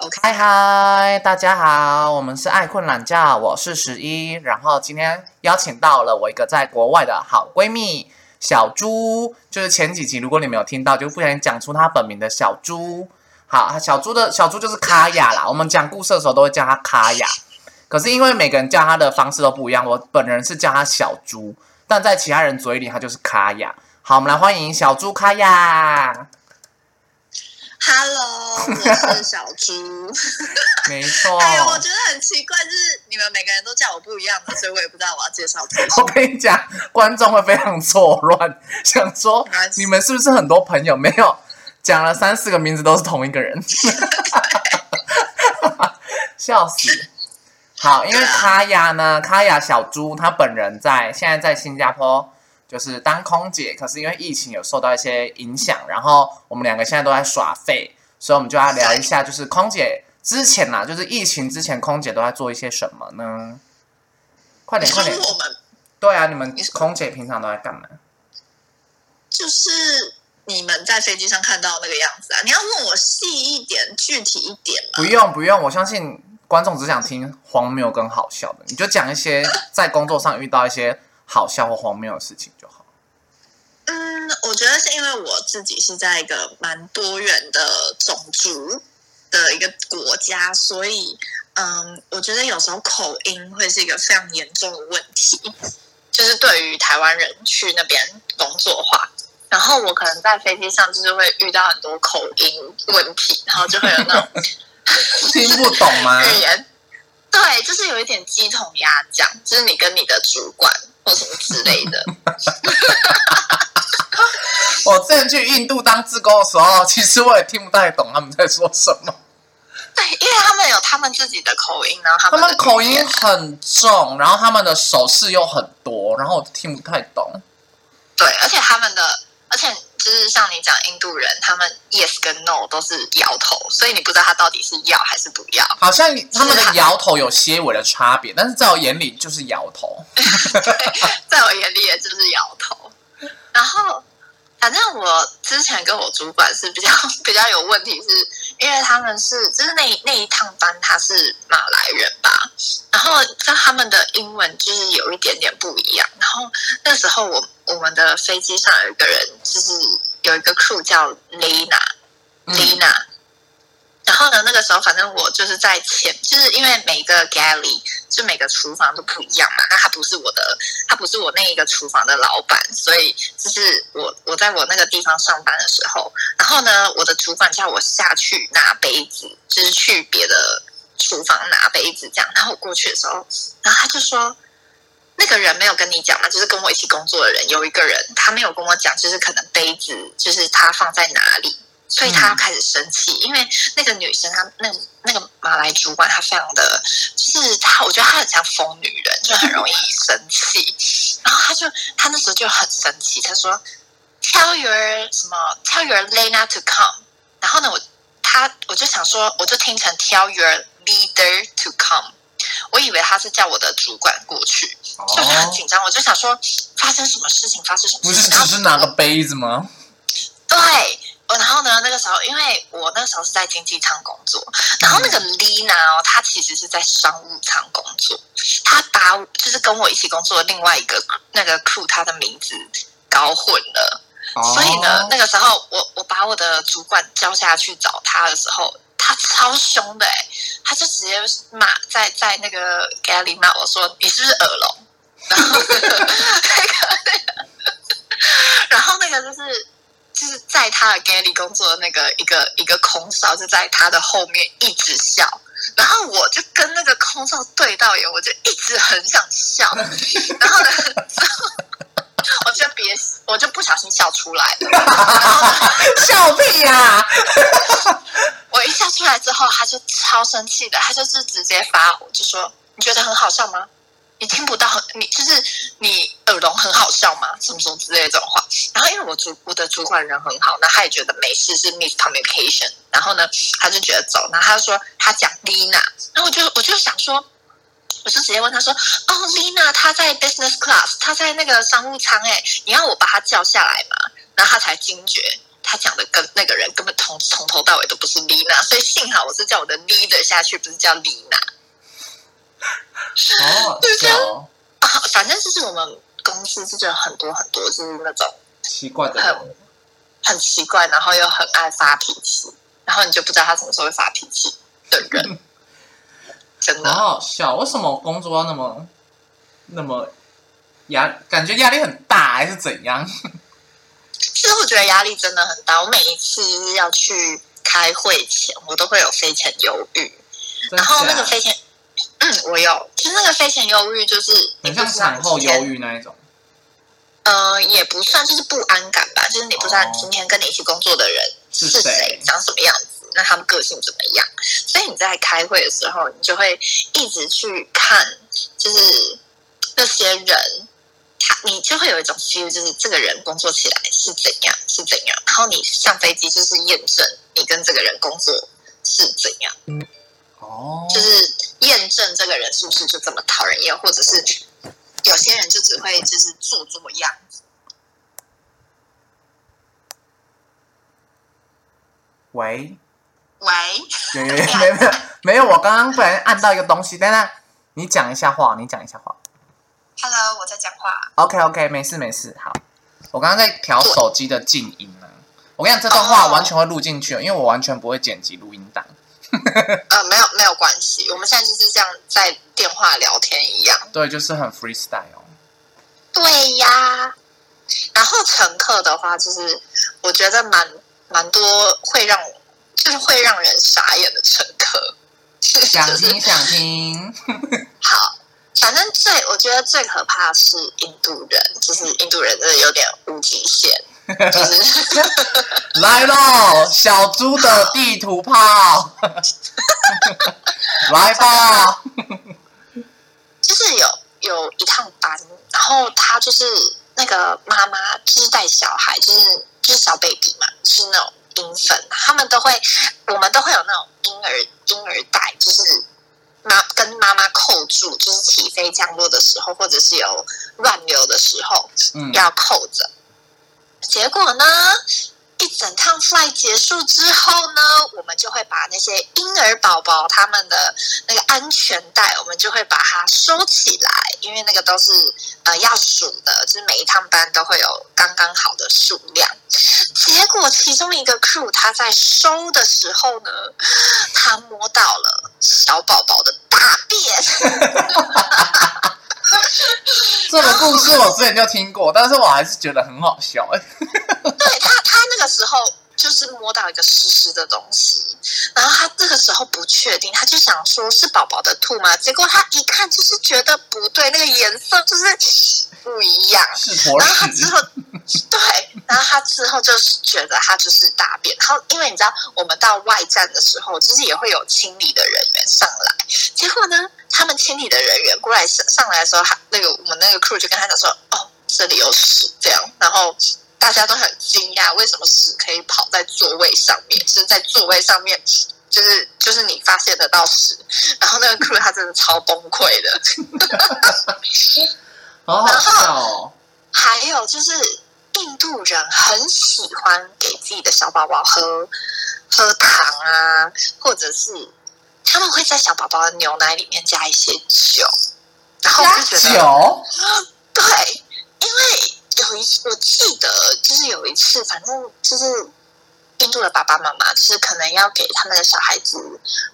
OK，嗨嗨，大家好，我们是爱困懒觉，我是十一，然后今天邀请到了我一个在国外的好闺蜜小猪，就是前几集如果你没有听到，就不小心讲出她本名的小猪。好，小猪的小猪就是卡雅啦，我们讲故事的时候都会叫她卡雅，可是因为每个人叫她的方式都不一样，我本人是叫她小猪，但在其他人嘴里她就是卡雅。好，我们来欢迎小猪卡雅。Hello，我是小猪。没错，哎，我觉得很奇怪，就是你们每个人都叫我不一样的，所以我也不知道我要介绍自己。我跟你讲，观众会非常错乱，想说你们是不是很多朋友？没有，讲了三四个名字都是同一个人，笑死。好，因为卡雅呢，卡雅小猪她本人在现在在新加坡就是当空姐，可是因为疫情有受到一些影响，然后我们两个现在都在耍废，所以我们就要聊一下，就是空姐之前啦，就是疫情之前空姐都在做一些什么呢？快点，快点！我们对啊，你们空姐平常都在干嘛？就是你们在飞机上看到那个样子啊？你要问我细一点、具体一点吗？不用不用，我相信观众只想听荒谬跟好笑的，你就讲一些在工作上遇到一些好笑或荒谬的事情就好。嗯，我觉得是因为我自己是在一个蛮多元的种族的一个国家，所以嗯，我觉得有时候口音会是一个非常严重的问题，就是对于台湾人去那边工作的话。然后我可能在飞机上就是会遇到很多口音问题，然后就会有那种 听不懂吗？语言，对，就是有一点鸡同鸭讲，就是你跟你的主管或什么之类的，我之前去印度当志工的时候，其实我也听不太懂他们在说什么，对，因为他们有他们自己的口音，然后他他们的们口音很重，然后他们的手势又很多，然后我听不太懂。对，而且他们的，而且就是像你讲印度人，他们 yes 跟 no 都是摇头，所以你不知道他到底是要还是不要。好像他们的摇头有些微的差别，但是在我眼里就是摇头。在我眼里也就是摇头。然后，反正我之前跟我主管是比较 比较有问题是，因为他们是就是那那一趟班他是马来人吧，然后跟他们的英文就是有一点点不一样。然后那时候我我们的飞机上有一个人，就是有一个 crew 叫 Lena。嗯 Lina。然后呢，那个时候反正我就是在前，就是因为每个 galley 就每个厨房都不一样嘛。那他不是我的，他不是我那一个厨房的老板，所以就是我我在我那个地方上班的时候，然后呢，我的主管叫我下去拿杯子，就是去别的厨房拿杯子这样。然后我过去的时候，然后他就说。那个人没有跟你讲嘛，就是跟我一起工作的人，有一个人他没有跟我讲，就是可能杯子就是他放在哪里，所以他开始生气，因为那个女生她那那个马来主管她非常的，就是她我觉得她很像疯女人，就很容易 生气，然后她就她那时候就很生气，她说 Tell your 什么 Tell your Lena to come，然后呢我她我就想说我就听成 Tell your leader to come。我以为他是叫我的主管过去，就是很哦，紧张。我就想说，发生什么事情？发生什么事情？不是只是拿个杯子吗？对，我然后呢，那个时候因为我那时候是在经济舱工作，然后那个 Lina 哦，她其实是在商务舱工作，她把我就是跟我一起工作的另外一个那个 crew，她的名字搞混了。所以呢，哦那个时候我我把我的主管叫下去找他的时候，他超凶的哎、他就直接骂在在那个 galley 骂我说你是不是耳聋？然后那个 那个，然后那个就是就是在他的 galley 工作的那个一个一个空少就在他的后面一直笑。然后我就跟那个空少对到眼，我就一直很想笑，然后呢，我就别，我就不小心笑出来了。然后呢，笑屁呀、我一笑出来之后，他就超生气的，他就是直接发火，就说：“你觉得很好笑吗？你听不到，你就是你耳聋很好笑吗？什么什么之类这种话。”然后因为我主我的主管人很好，那他也觉得没事是 miscommunication，然后呢，他就觉得走，然后他就说他讲 Lina，然后我就我就想说。我就直接问他说：“哦，Lina，她在 business class，他在那个商务舱，哎，你要我把他叫下来吗？”然后他才惊觉，他讲的跟那个人根本从从头到尾都不是 Lina，所以幸好我是叫我的 leader 下去，不是叫 Lina。哦，对笑哦啊，反正就是我们公司就是有很多很多就是那种奇怪的很，很奇怪，然后又很爱发脾气，然后你就不知道他什么时候会发脾气的人，真的。好好笑。为什么工作要那么那么压？感觉压力很大，还是怎样？其实我觉得压力真的很大，我每一次要去开会前，我都会有飞前忧郁，然后那个飞前，嗯，我有，其实那个飞前忧郁就是你很像产后忧郁那一种。呃，也不算，就是不安感吧，就是你不知道哦今天跟你一起工作的人是是谁谁，长什么样子，那他们个性怎么样，所以你在开会的时候，你就会一直去看，就是那些人，他你就会有一种 feel，就是这个人工作起来是怎样，是怎样，然后你上飞机就是验证你跟这个人工作是怎样。哦，就是验证这个人是不是就这么讨人厌，或者是有些人就只会就是做做样子。喂，喂有有有 没有没有没有，我刚刚不然按到一个东西，等等，你讲一下话，你讲一下话。，Hello，我在讲话。OK OK，没事没事，好。我刚刚在调手机的静音呢。我跟你讲，这段话哦完全会录进去，因为我完全不会剪辑录音档。呃，没有没有关系，我们现在就是这样在电话聊天一样。对，就是很 freestyle。对呀。然后乘客的话，就是我觉得蛮蛮多会让就是会让人傻眼的乘客。想听想听，好，反正最我觉得最可怕的是印度人，就是印度人真的有点无极限，就是 来喽，小猪的地图炮，来吧。就是有有一趟班，然后他就是那个妈妈就是带小孩，就是就是小 baby 嘛，是那种婴粉，他们都会，我们都会有那种婴儿婴儿带，就是妈跟妈妈扣住，就是起飞降落的时候，或者是有乱流的时候，嗯，要扣着。结果呢，一整趟 fly 结束之后呢，我们就会把那些婴儿宝宝他们的那个安全带，我们就会把它收起来，因为那个都是呃要数的，就是每一趟班都会有刚刚好的数量。结果其中一个 crew 他在收的时候呢，他摸到了小宝宝的大便。这个故事我之前就听过，但是我还是觉得很好笑。哎，对他，他那个时候就是摸到一个湿湿的东西，然后他这个时候不确定，他就想说是宝宝的吐吗？结果他一看就是觉得不对，那个颜色就是不一样。然后他之。后，对，然后他之后就是觉得他就是大便。然后因为你知道，我们到外站的时候，其实也会有清理的人员上来。结果呢，他们清理的人员过来上上来的时候，他那个我们那个 crew 就跟他讲说：“哦，这里有屎。”这样，然后大家都很惊讶，为什么屎可以跑在座位上面？就是在座位上面。就是就是你发现得到屎，然后那个 crew 他真的超崩溃的，好好笑哦。还有就是印度人很喜欢给自己的小宝宝喝喝糖啊，或者是他们会在小宝宝的牛奶里面加一些酒，然后我就觉得酒，对，因为有一次我记得就是有一次，反正就是印度的爸爸妈妈就是可能要给他们的小孩子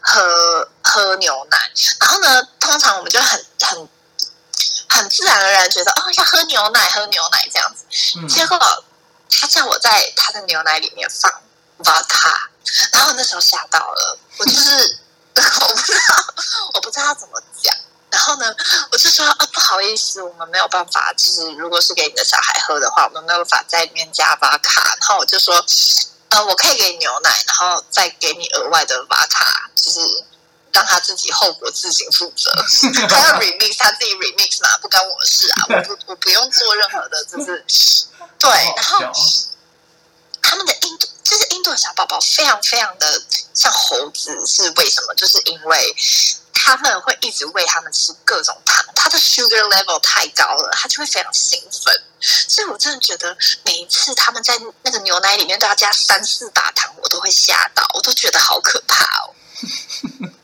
喝喝牛奶，然后呢，通常我们就很很很自然而然觉得哦要喝牛奶喝牛奶这样子，嗯，结果他叫我在他的牛奶里面放 vodka，然后那时候吓到了，我就是 我不知道我不知道怎么讲。然后呢，我就说啊，不好意思，我们没有办法，就是如果是给你的小孩喝的话，我们没有办法在里面加巴卡。然后我就说，呃，我可以给你牛奶，然后再给你额外的巴卡，就是让他自己后果自行负责。他要 remix，他自己 remix 嘛，不关我的事啊，我不我不用做任何的，就是 对。然后他们的印度，就是印印度的小宝宝非常非常的像猴子，是为什么？就是因为他们会一直喂他们吃各种糖，他的 sugar level 太高了，他就会非常兴奋。所以我真的觉得每一次他们在那个牛奶里面都要加三四把糖，我都会吓到，我都觉得好可怕哦。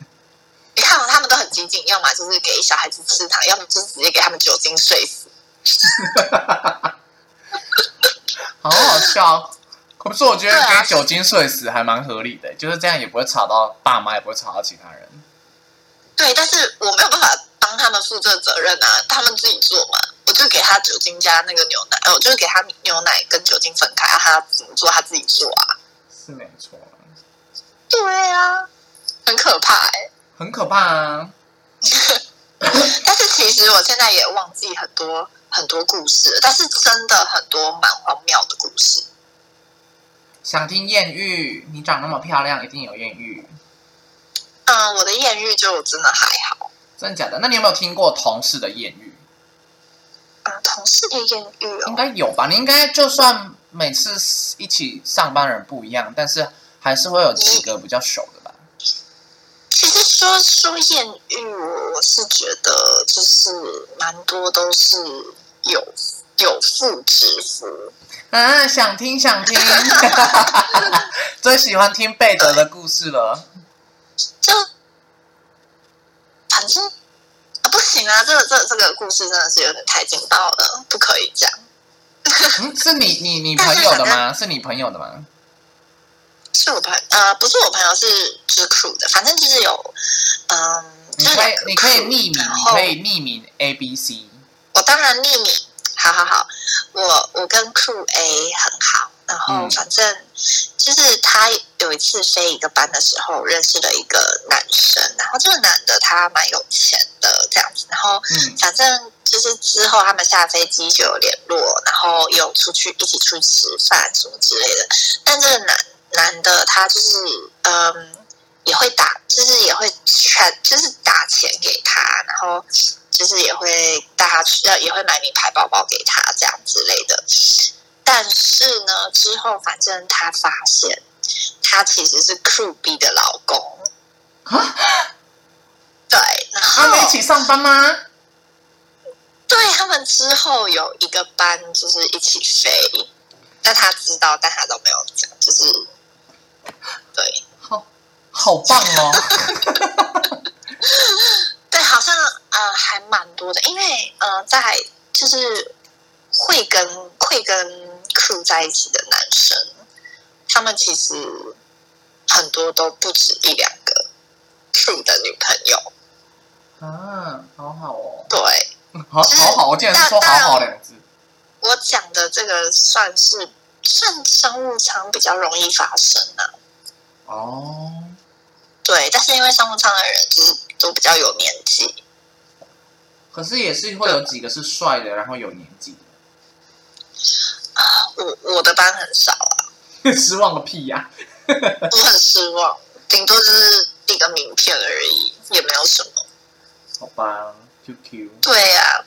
你看，他们都很激进，要么就是给小孩子吃糖，要么就是直接给他们酒精睡死。好好笑。可是我觉得给酒精睡死还蛮合理的，就是这样也不会吵到爸妈，也不会吵到其他人。对，但是我没有办法帮他们负这责任啊，他们自己做嘛。我就给他酒精加那个牛奶，呃我就是给他牛奶跟酒精分开，啊、他怎么做他自己做啊。是没错，对啊，很可怕哎、很可怕啊。但是其实我现在也忘记很多很多故事，但是真的很多蛮荒谬的故事。想听艳遇？你长那么漂亮，一定有艳遇。嗯，我的艳遇就真的还好。真的假的？那你有没有听过同事的艳遇？嗯，同事的艳遇应哦，该有吧？你应该就算每次一起上班人不一样，但是还是会有几个比较熟的说说艳遇，我是觉得就是蛮多都是有有妇之夫。啊，想听想听，最喜欢听贝德的故事了。就反正啊，不行啊，这个这个这个故事真的是有点太劲爆了，不可以这样。嗯，是你你你朋友的吗？是你朋友的吗？是我朋呃，不是我朋友，是是 crew 的，反正就是有嗯，你可以你可以匿名，可以匿名 A B C。我当然匿名，好好好，我我跟 crew A 很好，然后嗯反正就是他有一次飞一个班的时候认识了一个男生，然后这个男的他蛮有钱的这样子，然后嗯反正就是之后他们下飞机就有联络，然后有出去一起出去吃饭什么之类的。但这个男男的他就是嗯也会打，就是也会全就是打钱给他，然后就是也会带他去，要也会买名牌包包给他这样之类的。但是呢，之后反正他发现他其实是 Crew B 的老公，啊，对，然后他们一起上班吗？对他们之后有一个班就是一起飞，但他知道，但他都没有讲，就是对好，好棒哦！对，好像呃还蛮多的，因为呃在就是会跟会跟 crew 在一起的男生，他们其实很多都不止一两个 crew 的女朋友，啊，好好哦，对。好好好，我竟然是说好好两个字。我讲的这个算是算商务舱比较容易发生啊，哦，对，但是因为商务舱的人就是都比较有年纪，可是也是会有几个是帅的，然后有年纪啊，我我的班很少啊，失望个屁呀、我很失望，顶多就是递个名片而已，也没有什么。好吧，QQ，对呀、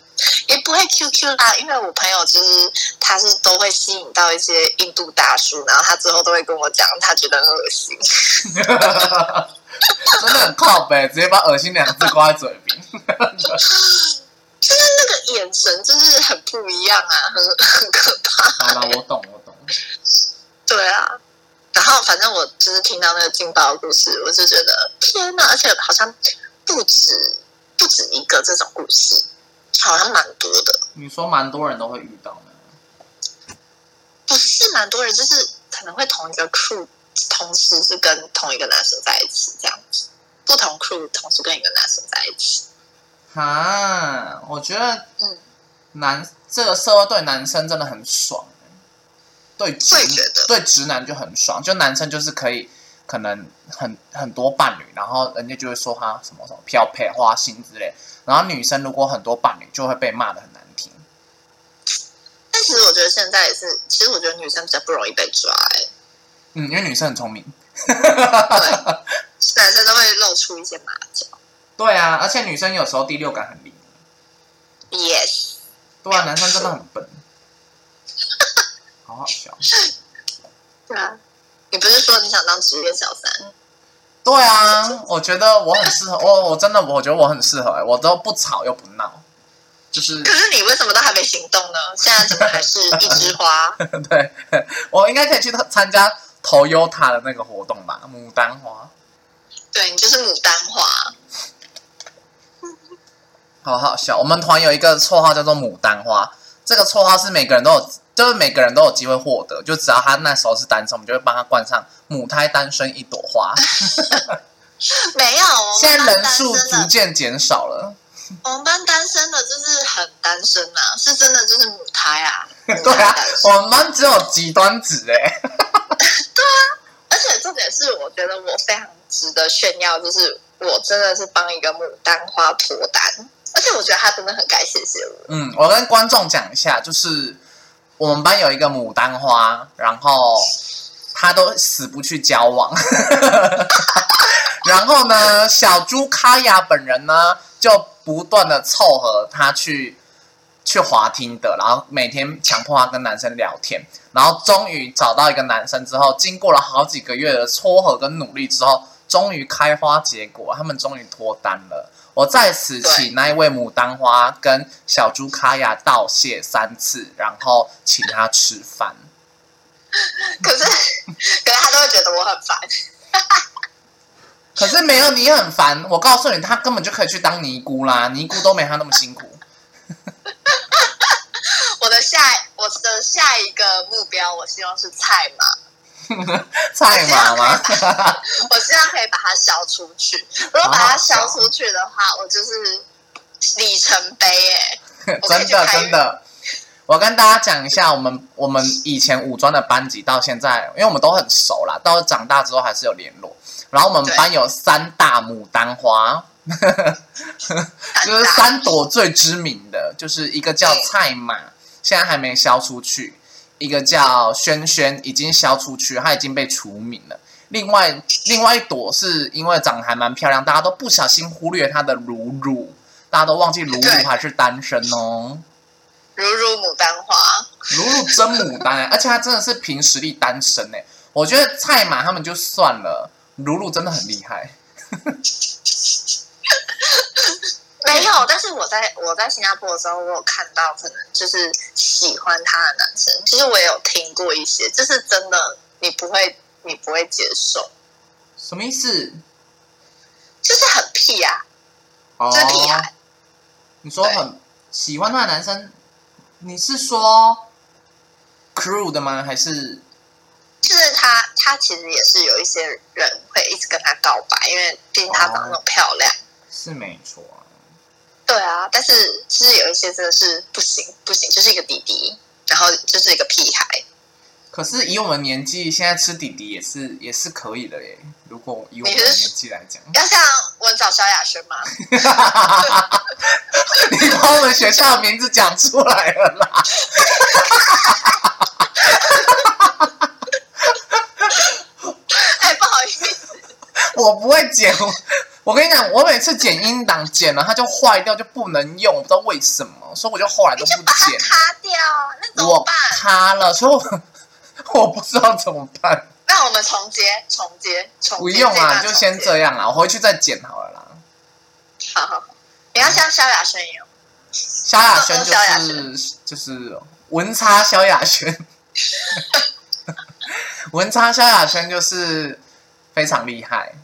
也不会 QQ 啦，因为我朋友就是他是都会吸引到一些印度大叔，然后他之后都会跟我讲，他觉得很恶心。真的很靠北，直接把恶心两个字挂在嘴边。就是那个眼神，就是很不一样啊，很很可怕。好了，我懂，我懂。对啊，然后反正我就是听到那个劲爆的故事，我就觉得天哪！而且好像不止不止一个这种故事，好像蛮多的。你说蛮多人都会遇到的，不是蛮多人，就是可能会同一个 crew 同时是跟同一个男生在一起这样子，不同 crew 同时跟一个男生在一起。哈，我觉得嗯，男这个社会对男生真的很爽，对直对直男就很爽，就男生就是可以可能很很多伴侣，然后人家就会说他什么什么漂配花心之类，然后女生如果很多伴侣就会被骂的很难听。但其实我觉得现在也是，其实我觉得女生比较不容易被抓、欸，嗯，因为女生很聪明。对，男生都会露出一些马脚。对啊，而且女生有时候第六感很灵。Yes，对啊，男生真的很笨，好好笑。对啊，你不是说你想当职业小三？对啊，我觉得我很适合，我我真的我觉得我很适合、欸，我都不吵又不闹，就是可是你为什么都还没行动呢？现在怎么还是一枝花？对我应该可以去参加 Toyota 的那个活动吧，牡丹花，对你就是牡丹花。好好笑。我们团有一个绰号叫做牡丹花，这个绰号是每个人都有，就是每个人都有机会获得，就只要他那时候是单身，我们就会帮他冠上母胎单身一朵花。没有，现在人数逐渐减少了。我们班单身的就是很单身啊，是真的就是母胎啊。母对啊我们班只有极端值哎、对啊而且重点是，我觉得我非常值得炫耀，就是我真的是帮一个牡丹花脱单，而且我觉得他真的很该谢谢我。嗯，我跟观众讲一下，就是我们班有一个牡丹花，然后他都死不去交往，然后呢，小猪卡雅本人呢就不断的凑合他去去滑听的，然后每天强迫他跟男生聊天，然后终于找到一个男生之后，经过了好几个月的撮合跟努力之后，终于开花结果，他们终于脱单了。我在此对请那一位牡丹花跟小猪卡雅道谢三次，然后请他吃饭。可是，可是他都会觉得我很烦。可是没有你很烦，我告诉你，他根本就可以去当尼姑啦，尼姑都没他那么辛苦。我的下我的下一个目标，我希望是菜马，菜马吗？我希望可以把它消出去。如果把它消出去的话，我就是里程碑哎。我可以真的真的，我跟大家讲一下，我们我们以前五专的班级到现在，因为我们都很熟啦，到长大之后还是有联络。然后我们班有三大牡丹花，就是三朵最知名的，就是一个叫菜马，现在还没销出去；一个叫轩轩，已经消出去，他已经被除名了。另外另外一朵是因为长得还蛮漂亮，大家都不小心忽略她的如如，大家都忘记如对如还是单身哦。如如牡丹花，如如真牡丹、欸，而且她真的是凭实力单身哎、我觉得菜马他们就算了，如如真的很厉害。没有，但是我在我在新加坡的时候，我有看到可能就是喜欢他的男生，其实我也有听过一些，就是真的你不会你不会接受，什么意思？就是很屁啊，哦就是屁孩，你说很喜欢他的男生，你是说 crew 的吗？还是就是他他其实也是有一些人会一直跟他告白，因为毕竟他长得那么漂亮。是没错啊？对啊，但是其实有一些真的是不行不行，就是一个弟弟，然后就是一个屁孩。可是以我们年纪，现在吃弟弟也是也是可以的耶。如果以我们的年纪来讲，要像文藻萧亚轩吗？你把我们学校的名字讲出来了啦！哎，不好意思，我不会剪，我我跟你讲，我每次剪音档剪了它就坏掉，就不能用，我不知道为什么，所以我就后来都不剪。卡掉，那怎么我办？卡了，所以我 我不知道怎么办。那我们重接，重接，重接。不用啊，就先这样啦，我回去再剪好了啦。好好好，你要像萧亚轩一样。萧亚轩就是就是文差萧亚轩，文差萧亚轩就是非常厉害，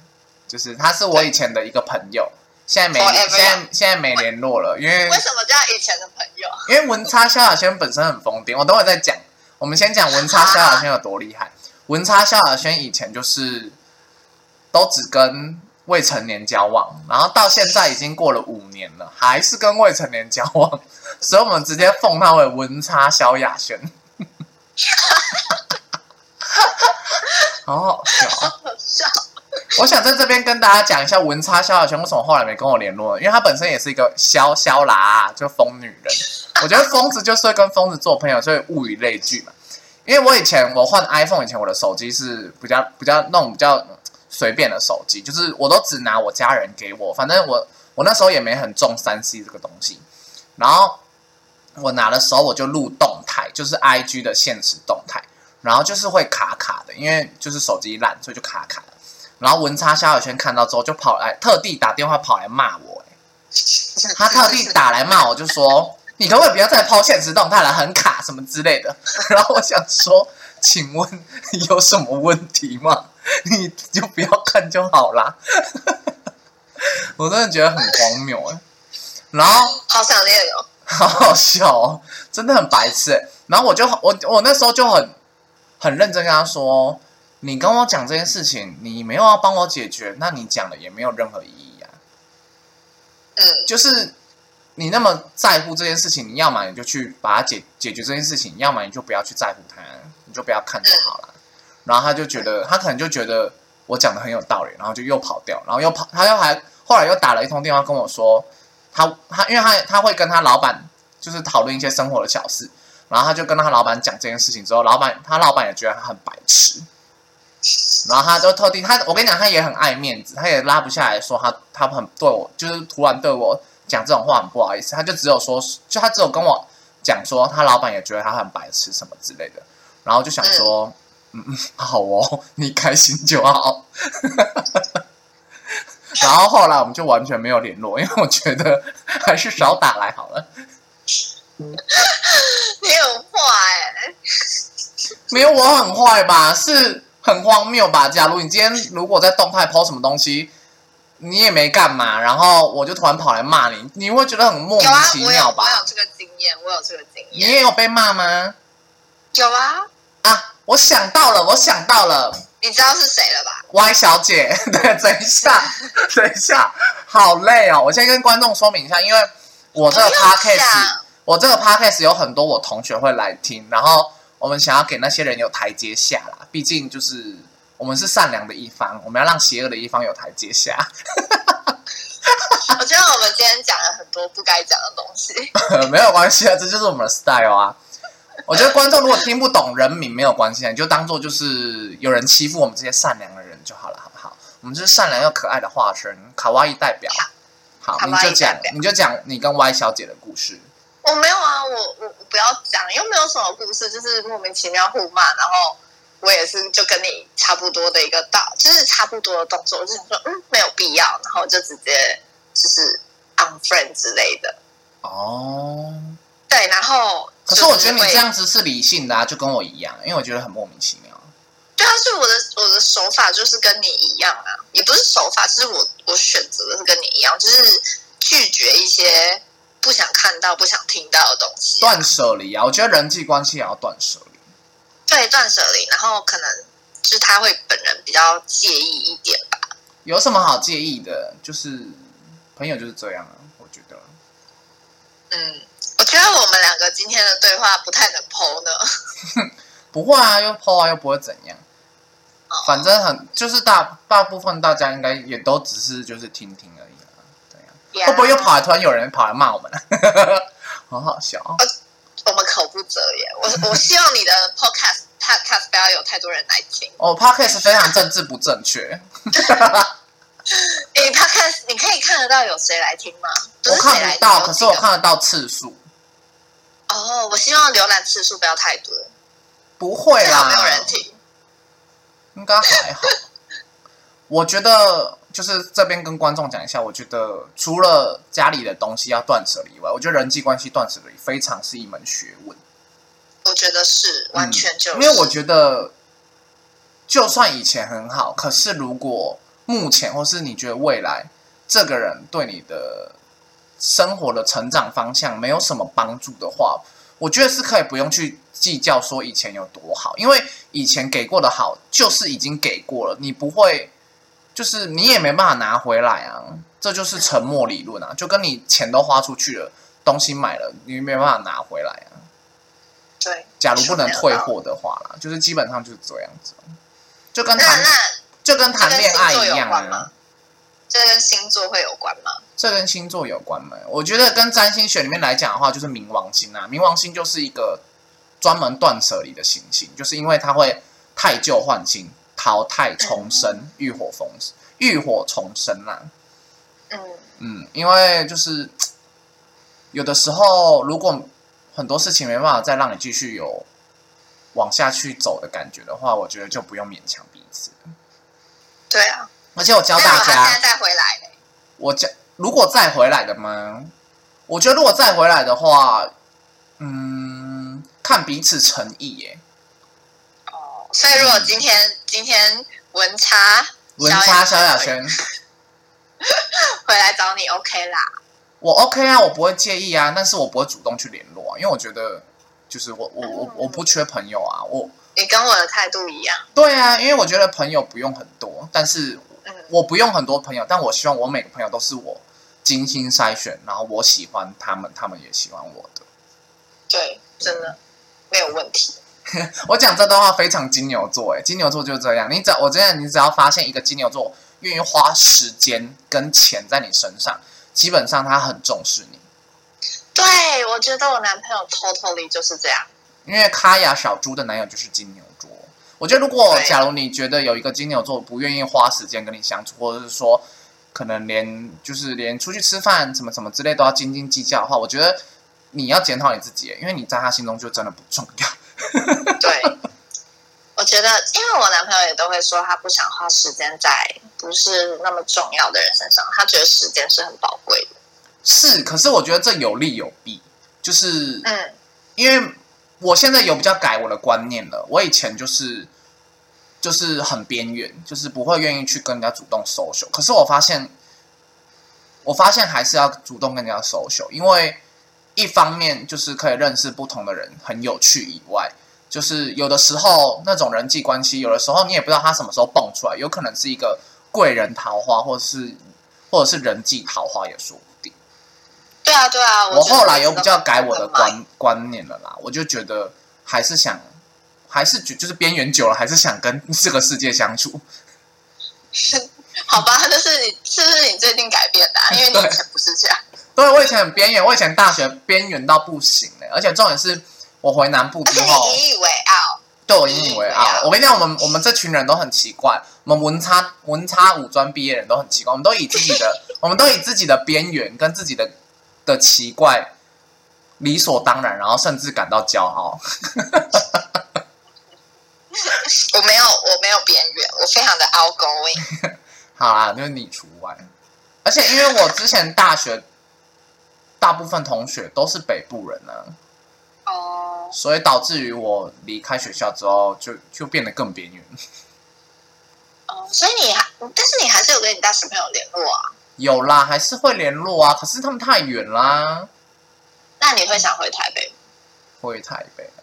就是他是我以前的一个朋友，现在没现在现在没联络了，因为为什么叫以前的朋友？因为文差萧亚轩本身很疯癫，我等会再讲。我们先讲文差萧亚轩有多厉害。文差萧亚轩以前就是都只跟未成年交往，然后到现在已经过了五年了，还是跟未成年交往，所以我们直接奉他为文差萧亚轩。好好笑啊！好笑。我想在这边跟大家讲一下文差萧亚轩为什么后来没跟我联络，因为他本身也是一个萧萧啦，就疯女人。我觉得疯子就是会跟疯子做朋友，所以物以类聚嘛。因为我以前我换 iPhone 以前，我的手机是比较比较那种比较随便的手机，就是我都只拿我家人给我，反正我我那时候也没很重三 C 这个东西。然后我拿的时候我就录动态，就是 IG 的现实动态。然后就是会卡卡的，因为就是手机烂，所以就卡卡的。然后文差萧亚轩看到之后就跑来，特地打电话跑来骂我、欸，他特地打来骂我，就说你可不可以不要再抛现实动态了，很卡什么之类的。然后我想说，请问有什么问题吗？你就不要看就好啦。我真的觉得很荒谬哎、然后好想念哦。好好笑哦，真的很白痴欸。然后我就我我那时候就很很认真跟他说，你跟我讲这件事情，你没有要帮我解决，那你讲了也没有任何意义啊。嗯，就是你那么在乎这件事情，你要么你就去把它解解决这件事情，要么你就不要去在乎它，你就不要看就好了。然后他就觉得，他可能就觉得我讲的很有道理，然后就又跑掉，然后又跑，他又还后来又打了一通电话跟我说，他他因为他他会跟他老板就是讨论一些生活的小事，然后他就跟他老板讲这件事情之后，老板他老板也觉得他很白痴，然后他就特地他我跟你讲，他也很爱面子，他也拉不下来说他他很对我就是突然对我讲这种话很不好意思，他就只有说就他只有跟我讲说他老板也觉得他很白痴什么之类的，然后就想说。嗯嗯，好哦，你开心就好。然后后来我们就完全没有联络，因为我觉得还是少打来好了。你很坏哎、没有我很坏吧？是很荒谬吧？假如你今天如果在动态 PO 什么东西，你也没干嘛，然后我就突然跑来骂你，你会觉得很莫名有啊，我有其妙吧？我有这个经验，我有这个经验你。也有被骂吗？有啊，啊，我想到了，我想到了。你知道是谁了吧？Y 小姐，对，等一下，等一下，好累哦！我先跟观众说明一下，因为我这个 podcast，我这个 podcast 有很多我同学会来听，然后我们想要给那些人有台阶下啦，毕竟就是我们是善良的一方，我们要让邪恶的一方有台阶下。我觉得我们今天讲了很多不该讲的东西。没有关系啊，这就是我们的 style 啊。我觉得观众如果听不懂人名没有关系啊，你就当做就是有人欺负我们这些善良的人就好了，好不好？我们就是善良又可爱的化身，卡哇伊代表。好，你就讲，你就讲你跟 Y 小姐的故事。我没有啊，我我我不要讲，又没有什么故事，就是莫名其妙互骂，然后我也是就跟你差不多的一个道，就是差不多的动作，我就想说嗯没有必要，然后就直接就是 unfriend 之类的。哦，对，然后可是我觉得你这样子是理性的啊，就跟我一样，因为我觉得很莫名其妙。对啊，所以我的我的手法就是跟你一样啊，也不是手法，就是我我选择的是跟你一样，就是拒绝一些不想看到、不想听到的东西。断舍离啊，我觉得人际关系也要断舍离。对，断舍离，然后可能就是他会本人比较介意一点吧。有什么好介意的？就是朋友就是这样啊，我觉得。嗯，我觉得我们两个今天的对话不太能剖呢。不会啊，又 PO 啊，又不会怎样。哦反正很就是大大部分大家应该也都只是就是听听而已。会不会又跑来突然有人跑来骂我们？好好笑。我们口不择言。我我希望你的 podcast podcast 不要有太多人来听。哦，Podcast 非常政治不正确，诶 podcast 你可以看得到有谁来听吗？我看不到，可是我。看得到次数。哦，我希望浏览次数不要太多，不会啦，没有人听。应该还好。我觉得就是这边跟观众讲一下，我觉得除了家里的东西要断舍离以外，我觉得人际关系断舍离非常是一门学问。我觉得是完全就是，嗯因为我觉得，就算以前很好，可是如果目前或是你觉得未来这个人对你的生活的成长方向没有什么帮助的话，我觉得是可以不用去计较说以前有多好，因为以前给过的好就是已经给过了，你不会，就是你也没办法拿回来啊，这就是沉默理论啊，就跟你钱都花出去了，东西买了，你没办法拿回来啊。对。假如不能退货的话啦，就是基本上就是这样子，就跟谈就跟谈恋爱一样啊。这跟星座会有关吗？这跟星座有关吗？我觉得跟占星学里面来讲的话，就是冥王星啊。冥王星就是一个专门断舍离的行星，就是因为它会太旧换新、淘汰重生、浴火逢浴火重生啦、嗯，嗯，因为就是 有的时候，如果很多事情没办法再让你继续有往下去走的感觉的话，我觉得就不用勉强彼此。对啊，而且我教大家现在，再回来嘞，我教如果再回来的吗？我觉得如果再回来的话，嗯，看彼此诚意耶。哦，所以如果今天、今天文差文差萧亚轩，回来找你，OK 啦。我 OK 啊，我不会介意啊，但是我不会主动去联络啊，因为我觉得就是我我我我不缺朋友啊，我你跟我的态度一样，对啊，因为我觉得朋友不用很多，但是嗯，我不用很多朋友，但我希望我每个朋友都是我精心筛选，然后我喜欢他们，他们也喜欢我的。对，真的没有问题。我讲这段话非常金牛座，哎，金牛座就是这样。你只要我真的，你只要发现一个金牛座愿意花时间跟钱在你身上，基本上他很重视你。对，我觉得我男朋友 totally 就是这样。因为卡雅小猪的男友就是金牛座。我觉得，如果假如你觉得有一个金牛座不愿意花时间跟你相处，或者是说可能连就是连出去吃饭什么什么之类都要斤斤计较的话，我觉得你要检讨你自己，因为你在他心中就真的不重要。对，我觉得，因为我男朋友也都会说，他不想花时间在不是那么重要的人身上，他觉得时间是很宝贵的。是，可是我觉得这有利有弊，就是嗯，因为我现在有比较改我的观念了，我以前就是就是很边缘，就是不会愿意去跟人家主动 social。可是我发现，我发现还是要主动跟人家 social，因为一方面就是可以认识不同的人，很有趣以外，就是有的时候那种人际关系，有的时候你也不知道他什么时候蹦出来，有可能是一个贵人桃花，或者是或者是人际桃花也说不定。对啊，对啊。我后来有比较改我的观观念了啦，我就觉得还是想，还是觉就是边缘久了，还是想跟这个世界相处。好吧，那是你是不是你最近改变的、啊？因为你以前不是这样。对我以前很边缘，我以前大学边缘到不行嘞、而且重点是我回南部之后，你引以为傲。对我引以为傲。我跟你讲，我们我们这群人都很奇怪，我们文差文差五专毕业人都很奇怪，我们都以自己的 我们都以自己的边缘跟自己的的奇怪理所当然，然后甚至感到骄傲。我没有，我没有边缘，我非常的 outgoing。好啦，就是你除外。而且因为我之前大学大部分同学都是北部人呢、哦，所以导致于我离开学校之后就就变得更边缘。哦，所以你还，但是你还是有跟你大学朋友联络啊？有啦，还是会联络啊，可是他们太远啦，那你会想回台北吗？回台北啊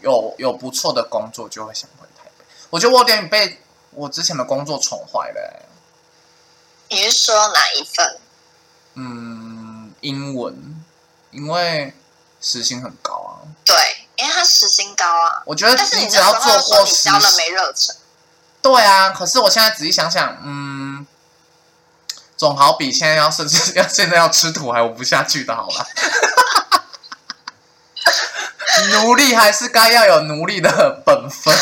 有有不错的工作就会想回台北。我觉得我有点被我之前的工作宠坏了、欸。你是说哪一份？嗯，英文，因为时薪很高啊。对，因为他时薪高啊。我觉得但是你只要做过你教了没热忱，对啊，可是我现在仔细想想，嗯，总好比现在要甚至要现在要吃土还活不下去的好吧。奴隶还是该要有奴隶的本分。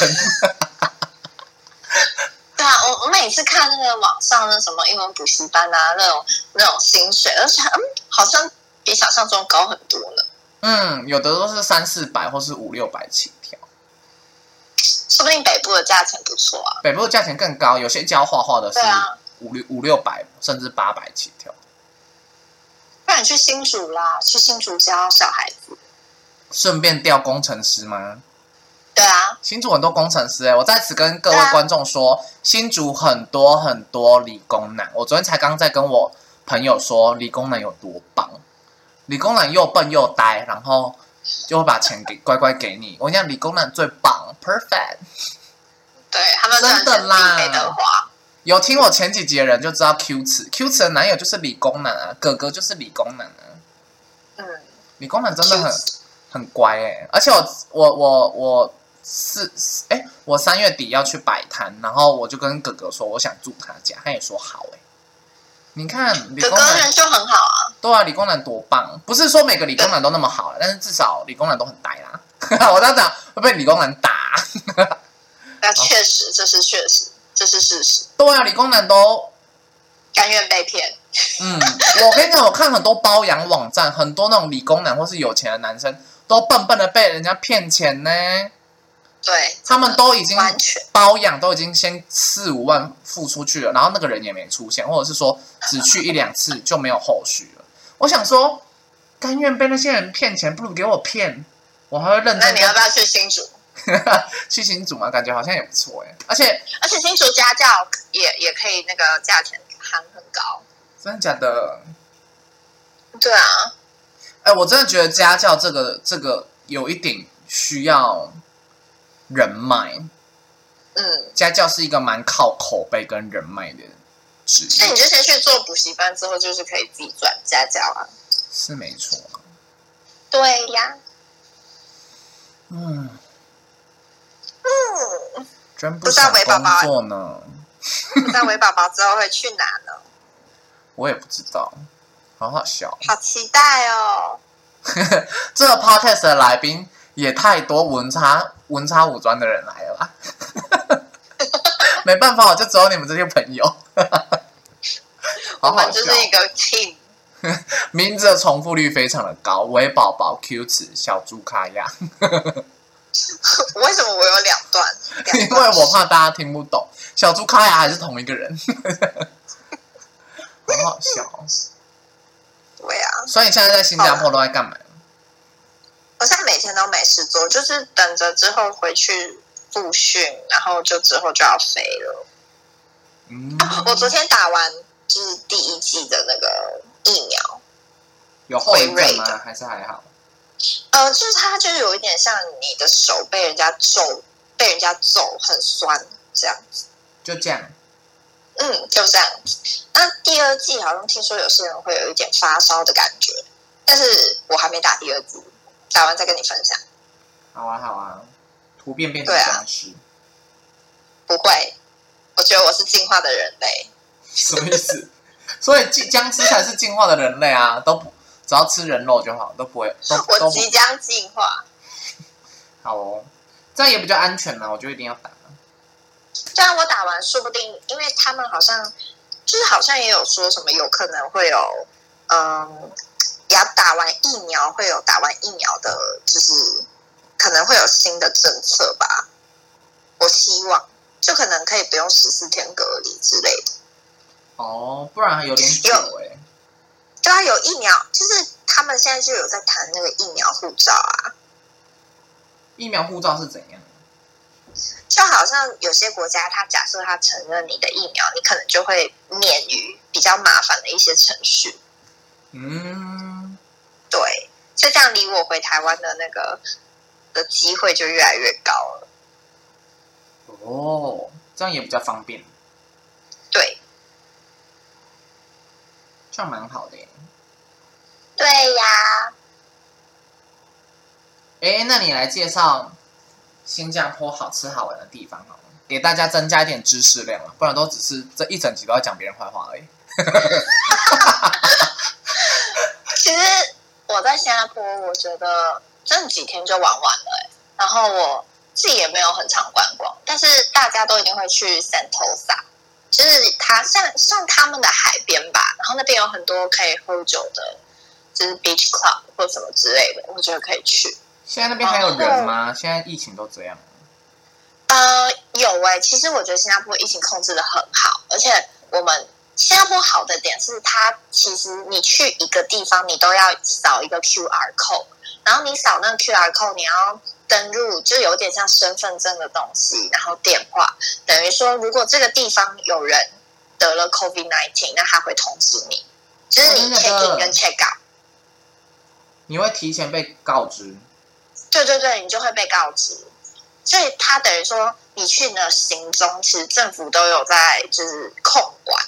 对啊，我我每次看那个网上那什么英文补习班啊，那种那种薪水，而且嗯，好像比想象中高很多呢。嗯，有的都是三四百或是五六百起跳，说不定北部的价钱不错啊。北部的价钱更高，有些教画画的是五六五六百甚至八百起跳。不然你去新竹啦，去新竹教小孩子。顺便调工程师吗？对啊，新竹很多工程师哎、我在此跟各位观众说，新竹很多很多理工男。我昨天才刚在跟我朋友说，理工男有多棒。理工男又笨又呆，然后就会把钱给乖乖给你。我跟你讲，理工男最棒，perfect。对他们真的啦有听我前几集的人就知道 Q 词，Q 词的男友就是理工男啊，哥哥就是理工男啊。嗯，理工男真的很很乖哎、而且我我我我是哎、我三月底要去摆摊，然后我就跟哥哥说我想住他家，他也说好哎、你看理哥哥工男人就很好啊。对啊，理工男多棒！不是说每个理工男都那么好，但是至少理工男都很呆啦。我这样讲会被理工男打。那确实，这是确实，这是事实，对啊，理工男都甘愿被骗。嗯，我跟你讲，我看很多包养网站，很多那种理工男或是有钱的男生都笨笨的被人家骗钱呢。对，他们都已经完全包养，都已经先四五万付出去了，然后那个人也没出现，或者是说只去一两次就没有后续了。我想说，甘愿被那些人骗钱，不如给我骗，我还会认真那你要不要去新竹？去新竹嘛，感觉好像也不错哎。而且而且新竹家教也也可以那个价钱喊很高。真的假的？对啊，哎，我真的觉得家教这个这个有一点需要人脉，嗯，家教是一个蛮靠口碑跟人脉的职那你业，就先去做补习班，之后就是可以自己转家教啊。是没错。对呀，嗯，嗯，真不不知道想韦宝宝工作呢，不知道韦宝宝之后会去哪呢？我也不知道，好好笑。好期待哦！这个 podcast 的来宾也太多文差文差武专的人来了吧？没办法，我就只有你们这些朋友。我 好好笑们就，是一个 team，名字的重复率非常的高，韦宝宝、Q 子、小猪卡亚，为什么我有两段？两因段为我怕大家听不懂，小猪卡亚还是同一个人，好好笑。对啊，所以你现在在新加坡都在干嘛？我现在每天都没事做，就是等着之后回去复训，然后就之后就要飞了。嗯，我昨天打完就是第一季的那个疫苗，有后遗症辉瑞的吗？还是还好？呃，就是它就是有一点像你的手被人家揍，被人家揍很酸这样子。就这样。嗯，就这样子。那第二季好像听说有些人会有一点发烧的感觉，但是我还没打第二季，打完再跟你分享。好啊，好啊，图片变成僵尸，不会，我觉得我是进化的人类。什么意思？所以进僵尸才是进化的人类啊，都不只要吃人肉就好，都不会 我即将进化。好哦，这样也比较安全呢、我就一定要打。虽然，我打完说不定，因为他们好像就是好像也有说什么有可能会有，嗯，要打完疫苗会有打完疫苗的，就是可能会有新的政策吧。我希望就可能可以不用十四天隔离之类的。哦，不然有点久哎、对啊，有疫苗，就是他们现在就有在谈那个疫苗护照啊，疫苗护照是怎样？就好像有些国家，他假设他承认你的疫苗，你可能就会免于比较麻烦的一些程序。嗯，对，就这样离我回台湾的那个的机会就越来越高了。哦，这样也比较方便，对，这样蛮好的耶。对呀，哎，那你来介绍新加坡好吃好玩的地方好了，给大家增加一点知识量啊，不然都只是这一整集都要讲别人坏话而已。我在新加坡，我觉得这几天就玩完了、欸，然后我自己也没有很常观光，但是大家都一定会去 Sentosa，就是它像像他们的海边吧，然后那边有很多可以喝酒的，就是 beach club 或什么之类的，我觉得可以去。现在那边还有人吗？现在疫情都这样。呃，有哎、其实我觉得新加坡疫情控制的很好，而且我们新加坡好的点是它其实你去一个地方，你都要扫一个 QR code，然后你扫那个 QR code，你要登录，就有点像身份证的东西，然后电话，等于说如果这个地方有人得了 COVID nineteen，那他会通知你，就是你 check in 跟 check out。你会提前被告知。对对对，你就会被告知。所以他等于说，你去的行踪，其实政府都有在就是控管，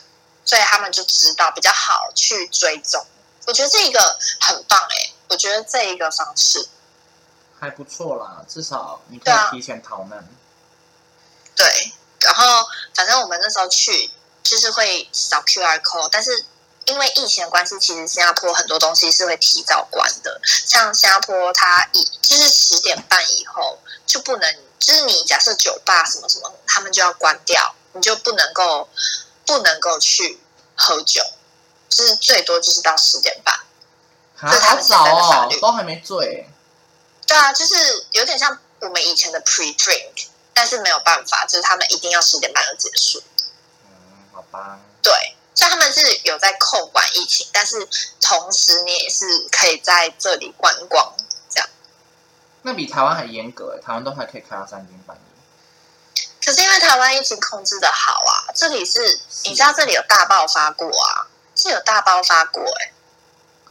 所以他们就知道比较好去追踪。我觉得这一个很棒哎、我觉得这一个方式，还不错啦，至少你可以提前逃难。对。然后反正我们那时候去就是会扫 QR code，但是因为疫情的关系，其实新加坡很多东西是会提早关的。像新加坡，它以就是十点半以后就不能，就是你假设酒吧什么什么，他们就要关掉，你就不能够不能够去喝酒，就是最多就是到十点半。啊，这是他们好早现在的法律，哦都还没醉。对啊，就是有点像我们以前的 pre drink，但是没有办法，就是他们一定要十点半就结束。嗯，好吧。对，所以他们是有在控管疫情，但是同时你也是可以在这里观光。这样，那比台湾还严格欸，台湾都还可以开到三更半夜。可是因为台湾疫情控制的好啊，这里是你知道这里有大爆发过啊，是有大爆发过哎、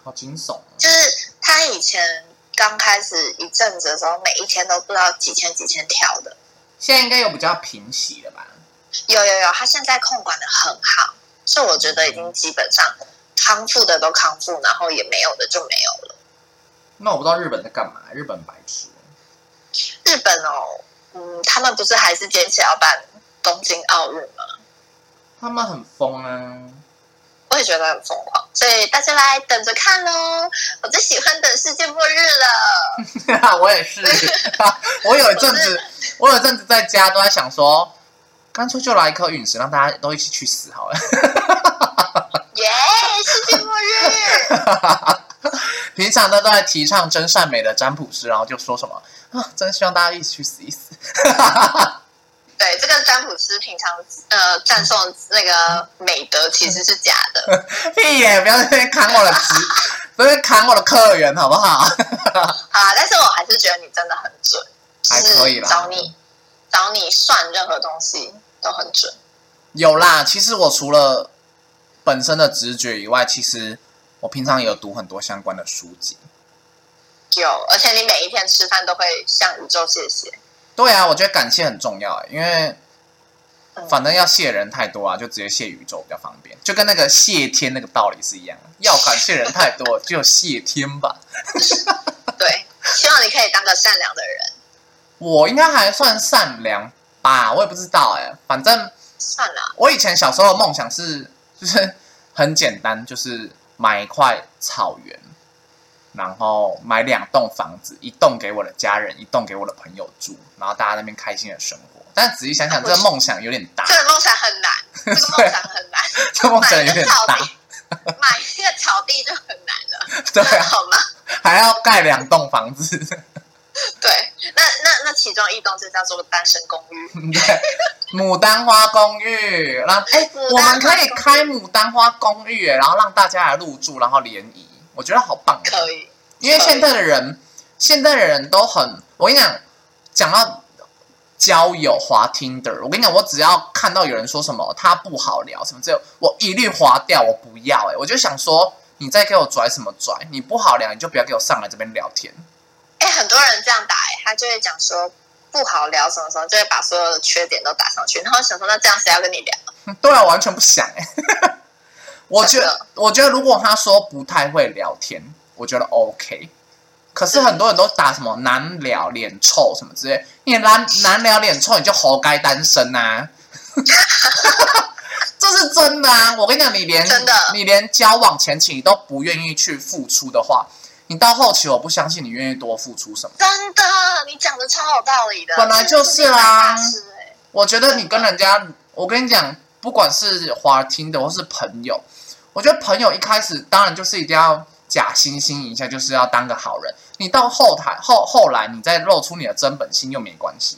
好惊悚哦！就是他以前刚开始一阵子的时候，每一天都不知道几千几千跳的。现在应该有比较平息了吧？有有有，他现在控管的很好，所以我觉得已经基本上康复的都康复，然后也没有的就没有了。那我不知道日本在干嘛，日本白痴。日本哦，嗯，他们不是还是坚持要办东京奥运吗？他们很疯啊！我也觉得很疯狂，所以大家来等着看喽！我最喜欢等世界末日了。我也是，我有一阵子，我有一阵子在家都在想说，干脆就来一颗陨石，让大家都一起去死好了。耶、世界末日！平常呢都在提倡真善美的占卜师，然后就说什么啊，真希望大家一起去死一死。对，这个占卜师平常呃赞颂那个美德其实是假的。屁耶！不要在那边砍我的职，不要砍我的客源，好不好？好啦，但是我还是觉得你真的很准，还可以啦找你找你算任何东西都很准。有啦，其实我除了本身的直觉以外，其实我平常也有读很多相关的书籍。有，而且你每一天吃饭都会向宇宙谢谢。对啊，我觉得感谢很重要，因为嗯反正要谢人太多啊，就直接谢宇宙比较方便，就跟那个谢天那个道理是一样的。要感谢人太多，就谢天吧。对，希望你可以当个善良的人。我应该还算善良吧，我也不知道哎、反正算了，我以前小时候的梦想是，就是很简单，就是买一块草原，然后买两栋房子，一栋给我的家人，一栋给我的朋友住，然后大家那边开心的生活。但仔细想想，这个梦想有点大，这个 梦想很难，这个梦想很难。这个梦想有点大，买一个草地就很难了，对啊，好吗？还要盖两栋房子，对，那那那其中一栋就叫做单身公寓。对，牡丹花公寓，那哎，我们可以开牡丹花公寓，然后让大家来入住，然后联谊，我觉得好棒哦。可以，因为现在的人，现在的人都很，我跟你讲，讲到交友滑 Tinder，我跟你讲，我只要看到有人说什么他不好聊什么这，我一律划掉，我不要、哎，我就想说，你再给我拽什么拽，你不好聊，你就不要给我上来这边聊天。哎，很多人这样打，哎，他就会讲说不好聊什么什么，就会把所有的缺点都打上去，然后想说，那这样谁要跟你聊？对啊，完全不想哎、我觉得，我觉得如果他说不太会聊天，我觉得 OK。可是很多人都打什么难聊、脸臭什么之类，你难难聊、脸臭，你就活该单身啊！这是真的啊！我跟你讲，你连真的你连交往前期你都不愿意去付出的话，你到后期我不相信你愿意多付出什么。真的，你讲的超有道理的，本来就是啊我觉得你跟人家，我跟你讲，不管是滑听的或是朋友，我觉得朋友一开始当然就是一定要假惺惺一下，就是要当个好人。你到后台后后来，你再露出你的真本性又没关系。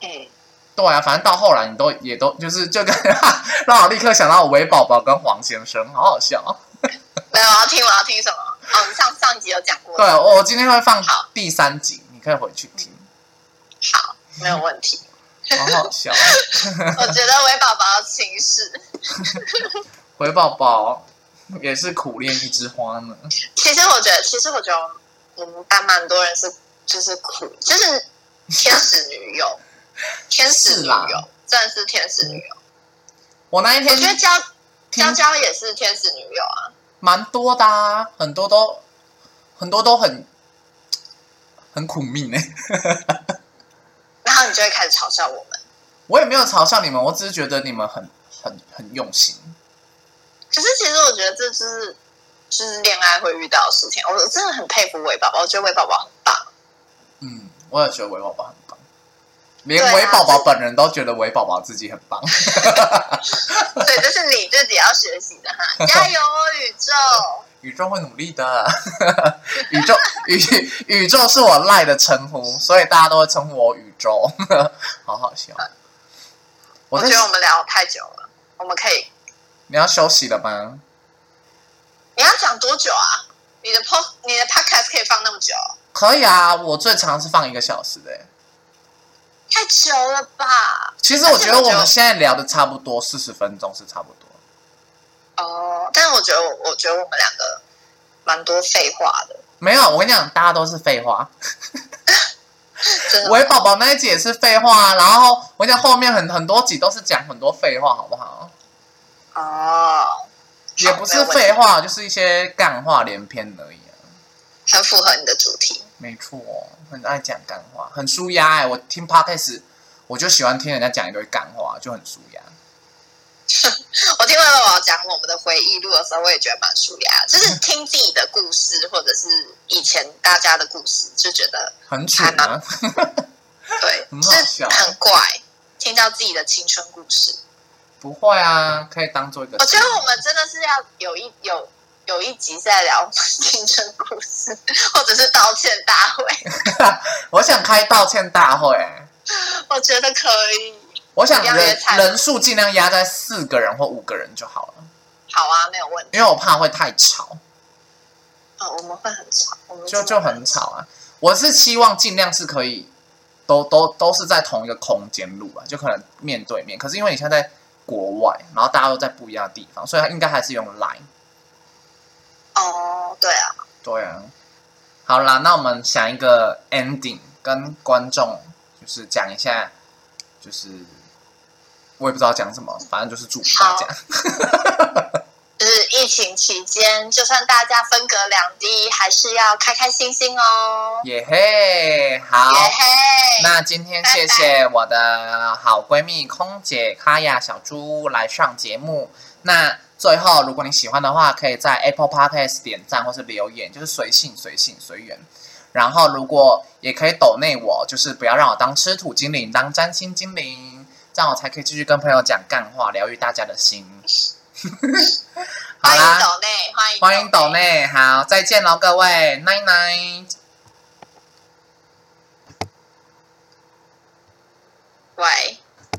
嗯，对啊，反正到后来你都也都就是就跟 让我立刻想到韦宝宝跟黄先生，好好笑哦。没有，我要听，我要听什么？哦，你上上一集有讲过，对，我今天会放好第三集，你可以回去听，好，没有问题。好好笑。我觉得韦宝宝要轻视。韦宝宝也是苦练一枝花呢。其实我觉得，其实我觉得我们班蛮多人是就是苦，就是天使女友，天使女友，真的是天使女友。我那一天我觉得娇娇娇也是天使女友啊。蛮多的啊，很多都很多都很很苦命呢、然后你就会开始嘲笑我们。我也没有嘲笑你们，我只是觉得你们很很很用心。可是其实我觉得这就是就是恋爱会遇到的事情。我真的很佩服韦宝宝，我觉得韦宝宝很棒。嗯，我也觉得韦宝宝很棒，连韦宝宝本人都觉得韦宝宝自己很棒。对，这是你自己要学习的哈，加油哦，宇宙！宇宙会努力的。宇宙宇宇宙是我赖的称呼，所以大家都会称呼我宇宙，好好笑。我觉得我们聊太久了，我们可以。你要休息了吗？你要讲多久啊？你的 po 你的 podcast 可以放那么久？可以啊，我最长是放一个小时的。太久了吧？其实我觉得我们现在聊的差不多四十分钟是差不多。哦，但是我觉得，我觉得我们两个蛮多废话的。没有，我跟你讲，大家都是废话。喂，宝宝那一集也是废话，然后我讲后面很很多集都是讲很多废话，好不好？哦，也不是废话，就是一些干话连篇而已啊。很符合你的主题。没错，很爱讲干话，很舒压哎！我听 podcast，我就喜欢听人家讲一堆干话，就很舒压。我听了我讲我们的回忆录的时候，我也觉得蛮舒压，就是听自己的故事，或者是以前大家的故事，就觉得很蠢啊。对，很怪，听到自己的青春故事。不会啊，可以当做一个。我觉得我们真的是要有一有。有一集在聊 青春故事，或者是道歉大会。我想开道歉大会。我觉得可以。我想人人数尽量压在四个人或五个人就好了。好啊，没有问题。因为我怕会太吵。哦，我们会很吵，我们就就很吵啊！我是希望尽量是可以都都都是在同一个空间录啊，就可能面对面。可是因为你现在在国外，然后大家都在不一样的地方，所以他应该还是用 Line。哦，对啊，对啊，好啦，那我们想一个 ending，跟观众就是讲一下，就是我也不知道讲什么，反正就是祝福大家。就是疫情期间，就算大家分隔两地，还是要开开心心哦。耶嘿，好，耶嘿。那今天谢谢我的好闺蜜空姐卡雅小猪来上节目。那最后，如果你喜欢的话，可以在 Apple Podcast 点赞或是留言，就是随性随性随缘。然后，如果也可以抖内我，就是不要让我当吃土精灵，当占星精灵，这样我才可以继续跟朋友讲干话，疗愈大家的心。好啦，欢迎抖内，欢迎抖内，好，再见喽，各位，奶奶。喂。